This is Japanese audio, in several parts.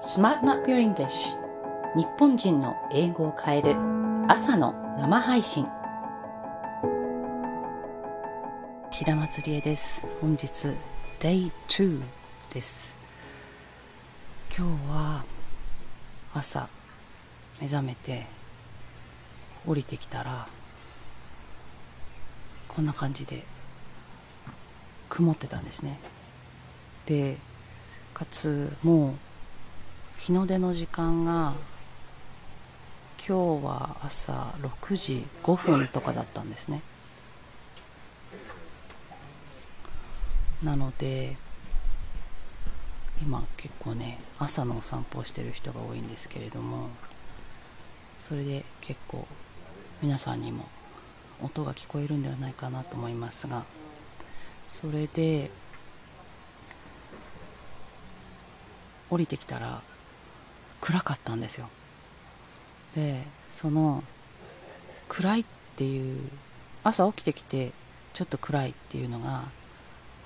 Smarten Up Your English. 日本人の英語を変える。朝の生配信。平松理恵です。本日 Day2 です。今日は朝目覚めて降りてきたらこんな感じで曇ってたんですね。でかつもう日の出の時間が今日は朝6時5分とかだったんですね。なので今結構ね朝のお散歩をしてる人が多いんですけれどもそれで結構皆さんにも音が聞こえるんではないかなと思いますがそれで降りてきたら暗かったんですよ。でその暗いっていう朝起きてきてちょっと暗いっていうのが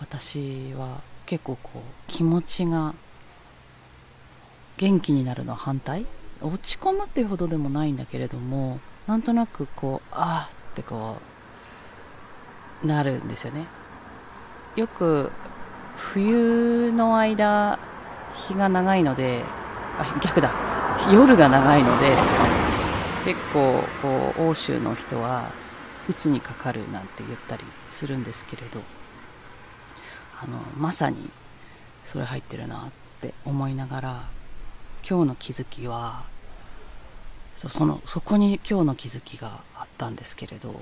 私は結構こう気持ちが元気になるの反対。落ち込むっていうほどでもないんだけれどもなんとなくこうああってこうなるんですよね。よく冬の間日が長いので逆だ。夜が長いので結構こう欧州の人は鬱にかかるなんて言ったりするんですけれどあのまさにそれ入ってるなって思いながら今日の気づきはそそのそこに今日の気づきがあったんですけれど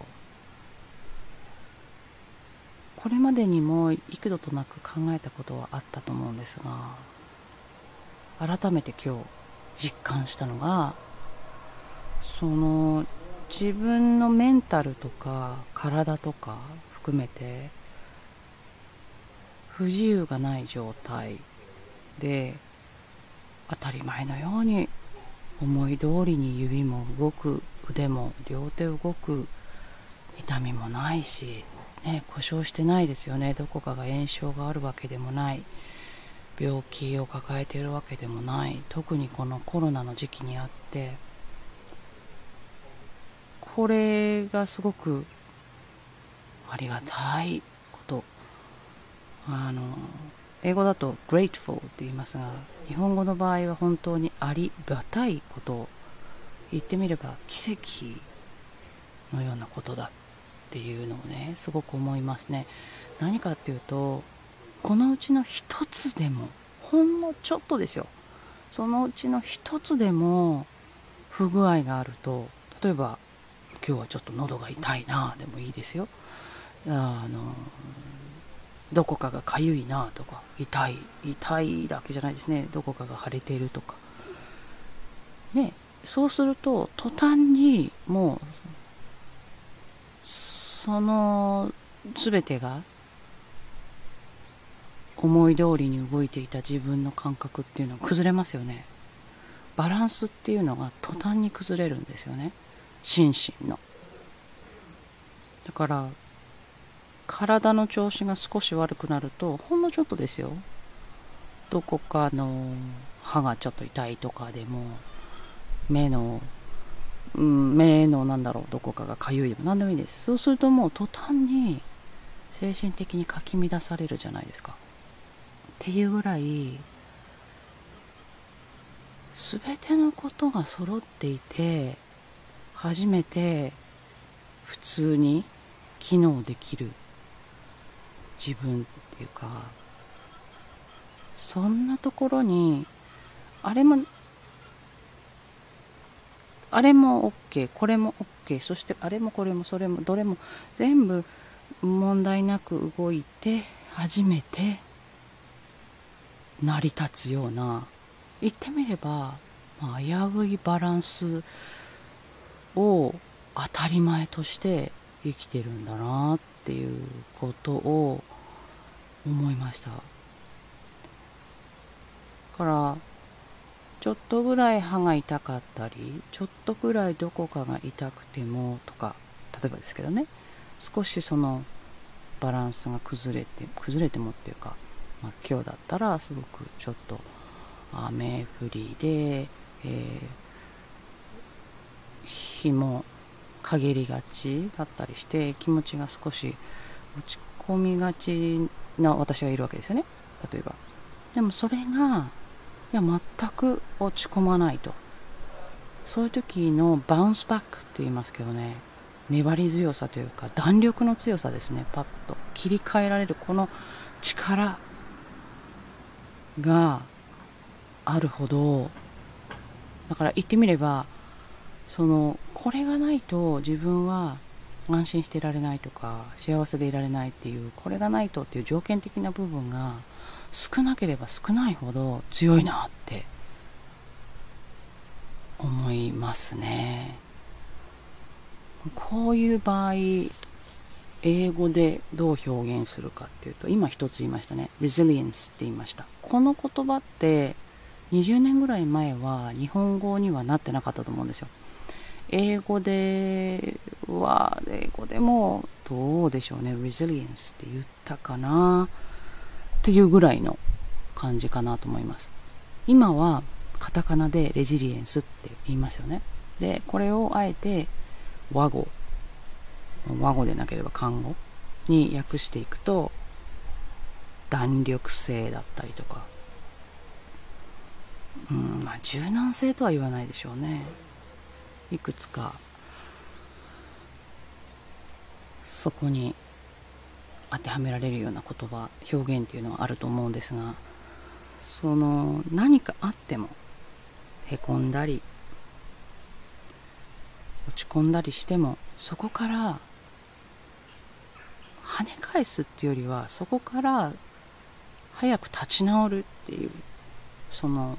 これまでにも幾度となく考えたことはあったと思うんですが改めて今日実感したのがその自分のメンタルとか体とか含めて不自由がない状態で当たり前のように思い通りに指も動く腕も両手動く痛みもないし、ね、故障してないですよね。どこかが炎症があるわけでもない。病気を抱えているわけでもない。特にこのコロナの時期にあって。これがすごくありがたいこと。あの英語だと grateful って言いますが日本語の場合は本当にありがたいこと。言ってみれば奇跡のようなことだっていうのをねすごく思いますね。何かっていうとこのうちの一つでもほんのちょっとですよ。そのうちの一つでも不具合があると例えば今日はちょっと喉が痛いなでもいいですよ。あのどこかがかゆいなとか痛い痛いだけじゃないですね。どこかが腫れているとか。ねそうすると途端にもうその全てが思い通りに動いていた自分の感覚っていうのは崩れますよね。バランスっていうのが途端に崩れるんですよね。心身の。だから体の調子が少し悪くなるとほんのちょっとですよ。どこかの歯がちょっと痛いとかでも目の、うん、目のなんだろうどこかがかゆいでも何でもいいです。そうするともう途端に精神的にかき乱されるじゃないですか。っていうぐらい全てのことが揃っていて初めて普通に機能できる自分っていうかそんなところにあれもあれも OK これも OK そしてあれもこれもそれもどれも全部問題なく動いて初めて成り立つような言ってみれば、まあ、危ういバランスを当たり前として生きてるんだなっていうことを思いました。だからちょっとぐらい歯が痛かったりちょっとぐらいどこかが痛くてもとか例えばですけどね少しそのバランスが崩れて崩れてもっていうかまあ、今日だったらすごくちょっと雨降りで、えー、日も陰りがちだったりして気持ちが少し落ち込みがちな私がいるわけですよね。例えば。でもそれがいや全く落ち込まないと。そういう時のバウンスバックって言いますけどね。粘り強さというか弾力の強さですね。パッと切り替えられるこの力があるほどだから言ってみればそのこれがないと自分は安心していられないとか幸せでいられないっていうこれがないとっていう条件的な部分が少なければ少ないほど強いなって思いますね。こういう場合英語でどう表現するかっていうと今一つ言いましたね。resilience って言いました。この言葉って20年ぐらい前は日本語にはなってなかったと思うんですよ。英語では英語でもどうでしょうね。resilience って言ったかなっていうぐらいの感じかなと思います。今はカタカナでレジリエンスって言いますよね。でこれをあえて和語和語でなければ漢語に訳していくと弾力性だったりとか。うんまあ柔軟性とは言わないでしょうね。いくつか。そこに当てはめられるような言葉表現っていうのはあると思うんですがその何かあってもへこんだり落ち込んだりしてもそこから跳ね返すっていうよりはそこから早く立ち直るっていうその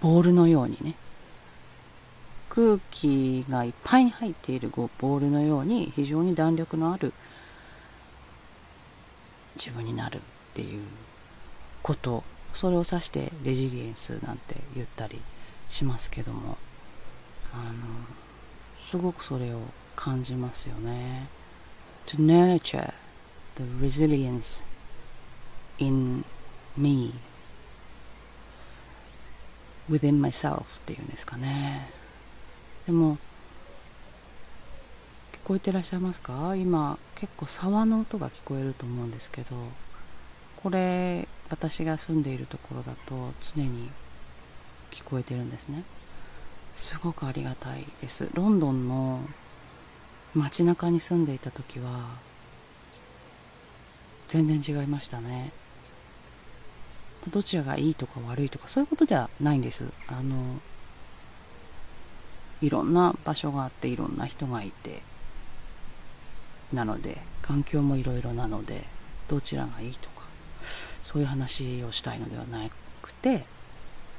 ボールのようにね。空気がいっぱいに入っているボールのように非常に弾力のある自分になるっていうこと。それを指してレジリエンスなんて言ったりしますけども。あのすごくそれを感じますよね。To nurture the resilience in me. Within myself っていうんですかね。でも聞こえてらっしゃいますか？今結構沢の音が聞こえると思うんですけどこれ私が住んでいるところだと常に聞こえてるんですね。すごくありがたいです。ロンドンの街中に住んでいた時は全然違いましたね。どちらがいいとか悪いとかそういうことではないんです。あのいろんな場所があっていろんな人がいてなので環境もいろいろなのでどちらがいいとかそういう話をしたいのではなくて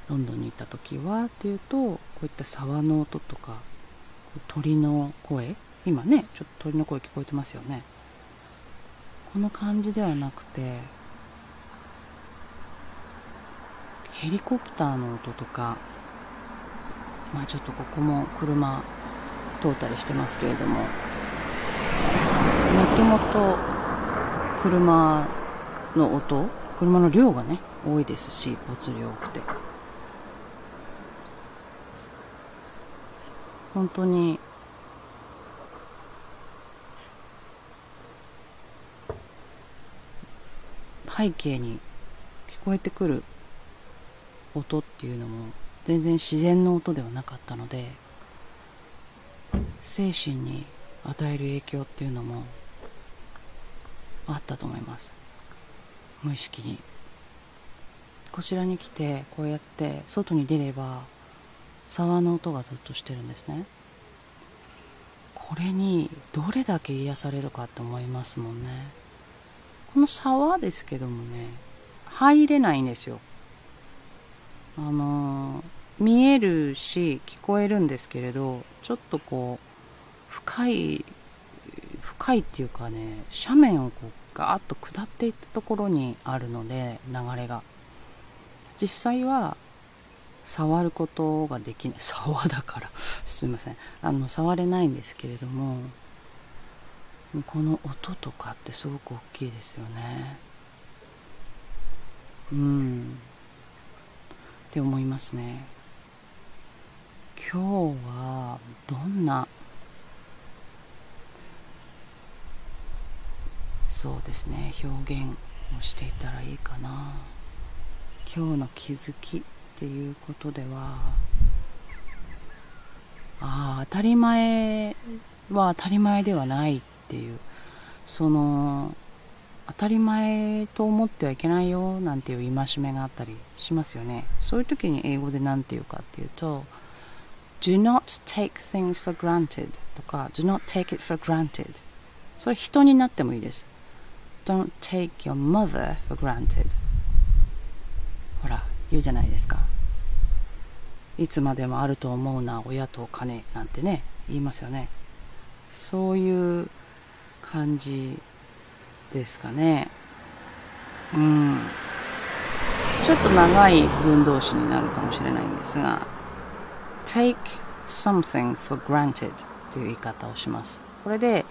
ロンドンに行った時はっていうとこういった沢の音とか鳥の声今ねちょっと鳥の声聞こえてますよね。この感じではなくてヘリコプターの音とかまあちょっとここも車通ったりしてますけれどももともと車の音車の量がね多いですし交通量多くて。本当に背景に聞こえてくる音っていうのも全然自然の音ではなかったので精神に与える影響っていうのもあったと思います。無意識に。こちらに来てこうやって外に出れば沢の音がずっとしてるんですね。これにどれだけ癒されるかって思いますもんね。この沢ですけどもね入れないんですよ。あの見えるし聞こえるんですけれどちょっとこう深い深いっていうかね斜面をこうガーッと下っていったところにあるので流れが。実際は触ることができない。沢だから。すいません。あの触れないんですけれどもこの音とかってすごく大きいですよね。うん。って思いますね。今日はどんなそうですね表現をしていたらいいかな。今日の気づきっていうことではああ当たり前は当たり前ではないっていう。その当たり前と思ってはいけないよなんていう戒めがあったりしますよね。そういう時に英語で何て言うかっていうと do not take things for granted とか do not take it for granted それ人になってもいいです。Don't take your mother for granted ほら言うじゃないですか。いつまでもあると思うな親と金なんてね言いますよね。そういう感じですかね。うん。ちょっと長い文動詞になるかもしれないんですが take something for granted という言い方をします。これで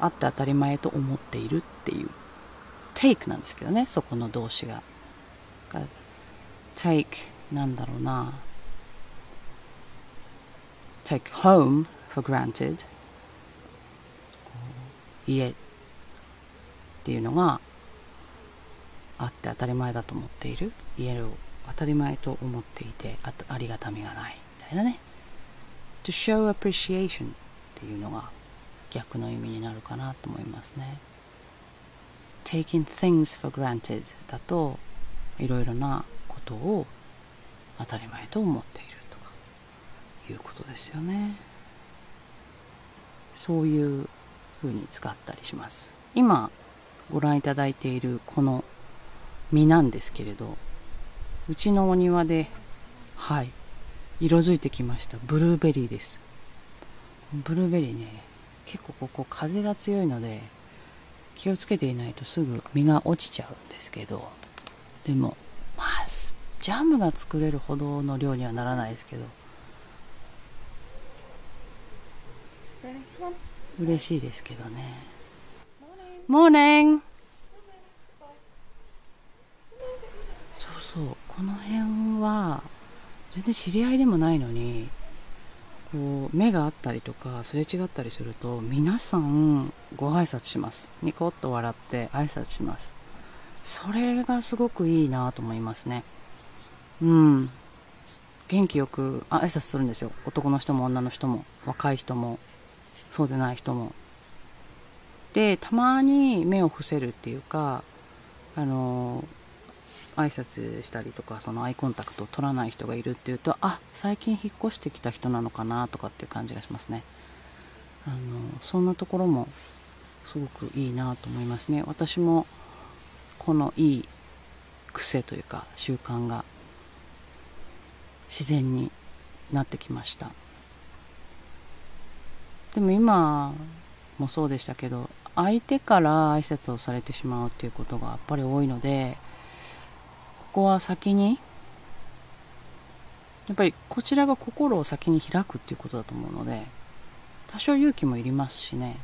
あって当たり前と思っているっていう。take なんですけどねそこの動詞が。take なんだろうな。take home for granted 家っていうのがあって当たり前だと思っている。家を当たり前と思っていてあありがたみがないみたいなね。To show appreciation っていうのが逆の意味になるかなと思いますね。Taking things for granted だといろいろなことを当たり前と思っているとかいうことですよね。そういうふうに使ったりします。今ご覧いただいているこの実なんですけれどうちのお庭ではい色づいてきました。ブルーベリーです。ブルーベリーね結構ここ風が強いので気をつけていないとすぐ実が落ちちゃうんですけどでもまあジャムが作れるほどの量にはならないですけど。嬉しいですけどね。モーニングそうそう。この辺は全然知り合いでもないのにこう目があったりとかすれ違ったりすると皆さんご挨拶します。ニコッと笑って挨拶します。それがすごくいいなと思いますね。うん。元気よく挨拶するんですよ。男の人も女の人も。若い人も。そうでない人も。でたまに目を伏せるっていうかあの挨拶したりとかそのアイコンタクトを取らない人がいるっていうとあ最近引っ越してきた人なのかなとかっていう感じがしますね。あのそんなところもすごくいいなと思いますね。私もこのいい癖というか習慣が自然になってきました。でも今もそうでしたけど相手から挨拶をされてしまうっていうことがやっぱり多いのでここは先にやっぱりこちらが心を先に開くっていうことだと思うので多少勇気もいりますしね。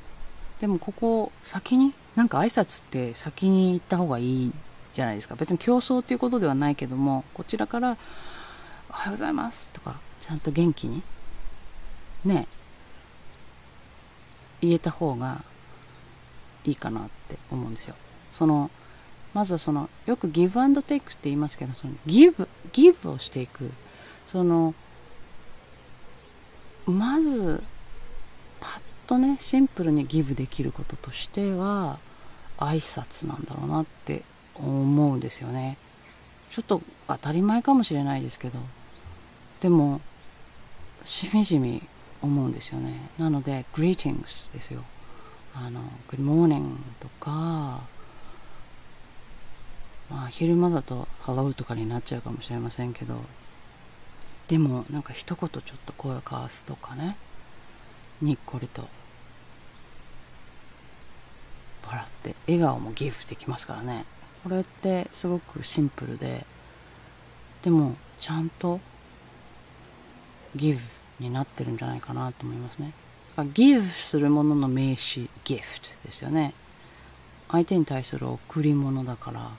でもここ先になんか挨拶って先に行った方がいいじゃないですか。別に競争っていうことではないけどもこちらから「おはようございます」とかちゃんと元気にね言えた方がいいかなって思うんですよ。そのまずはそのよくギブアンドテイクって言いますけどそのギブギブをしていく。そのまずパッとねシンプルにギブできることとしては挨拶なんだろうなって思うんですよね。ちょっと当たり前かもしれないですけどでもしみじみ思うんですよね。なので greetings ですよ。あの good morning とかまあ昼間だと hello とかになっちゃうかもしれませんけどでもなんか一言ちょっと声を交わすとかねにっこりと笑って笑顔もギフできますからね。これってすごくシンプルででもちゃんとギフになってるんじゃないかなと思いますね。ギフするものの名詞ギフトですよね。相手に対する贈り物だから。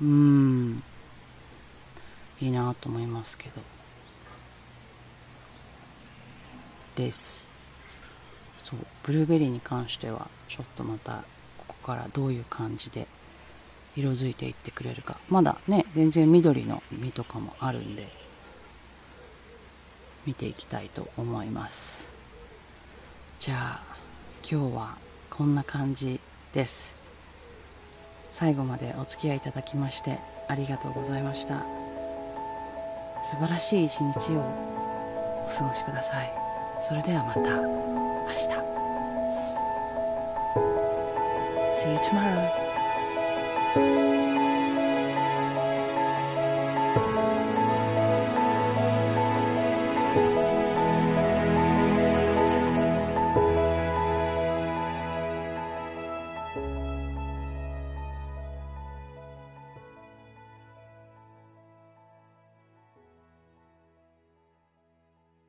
うん。いいなと思いますけど。です。そうブルーベリーに関してはちょっとまたここからどういう感じで色づいていってくれるか。まだね全然緑の実とかもあるんで。見ていきたいと思います。じゃあ今日はこんな感じです。最後までお付き合いいただきましてありがとうございました。素晴らしい一日をお過ごしください。それではまた明日。See you tomorrow.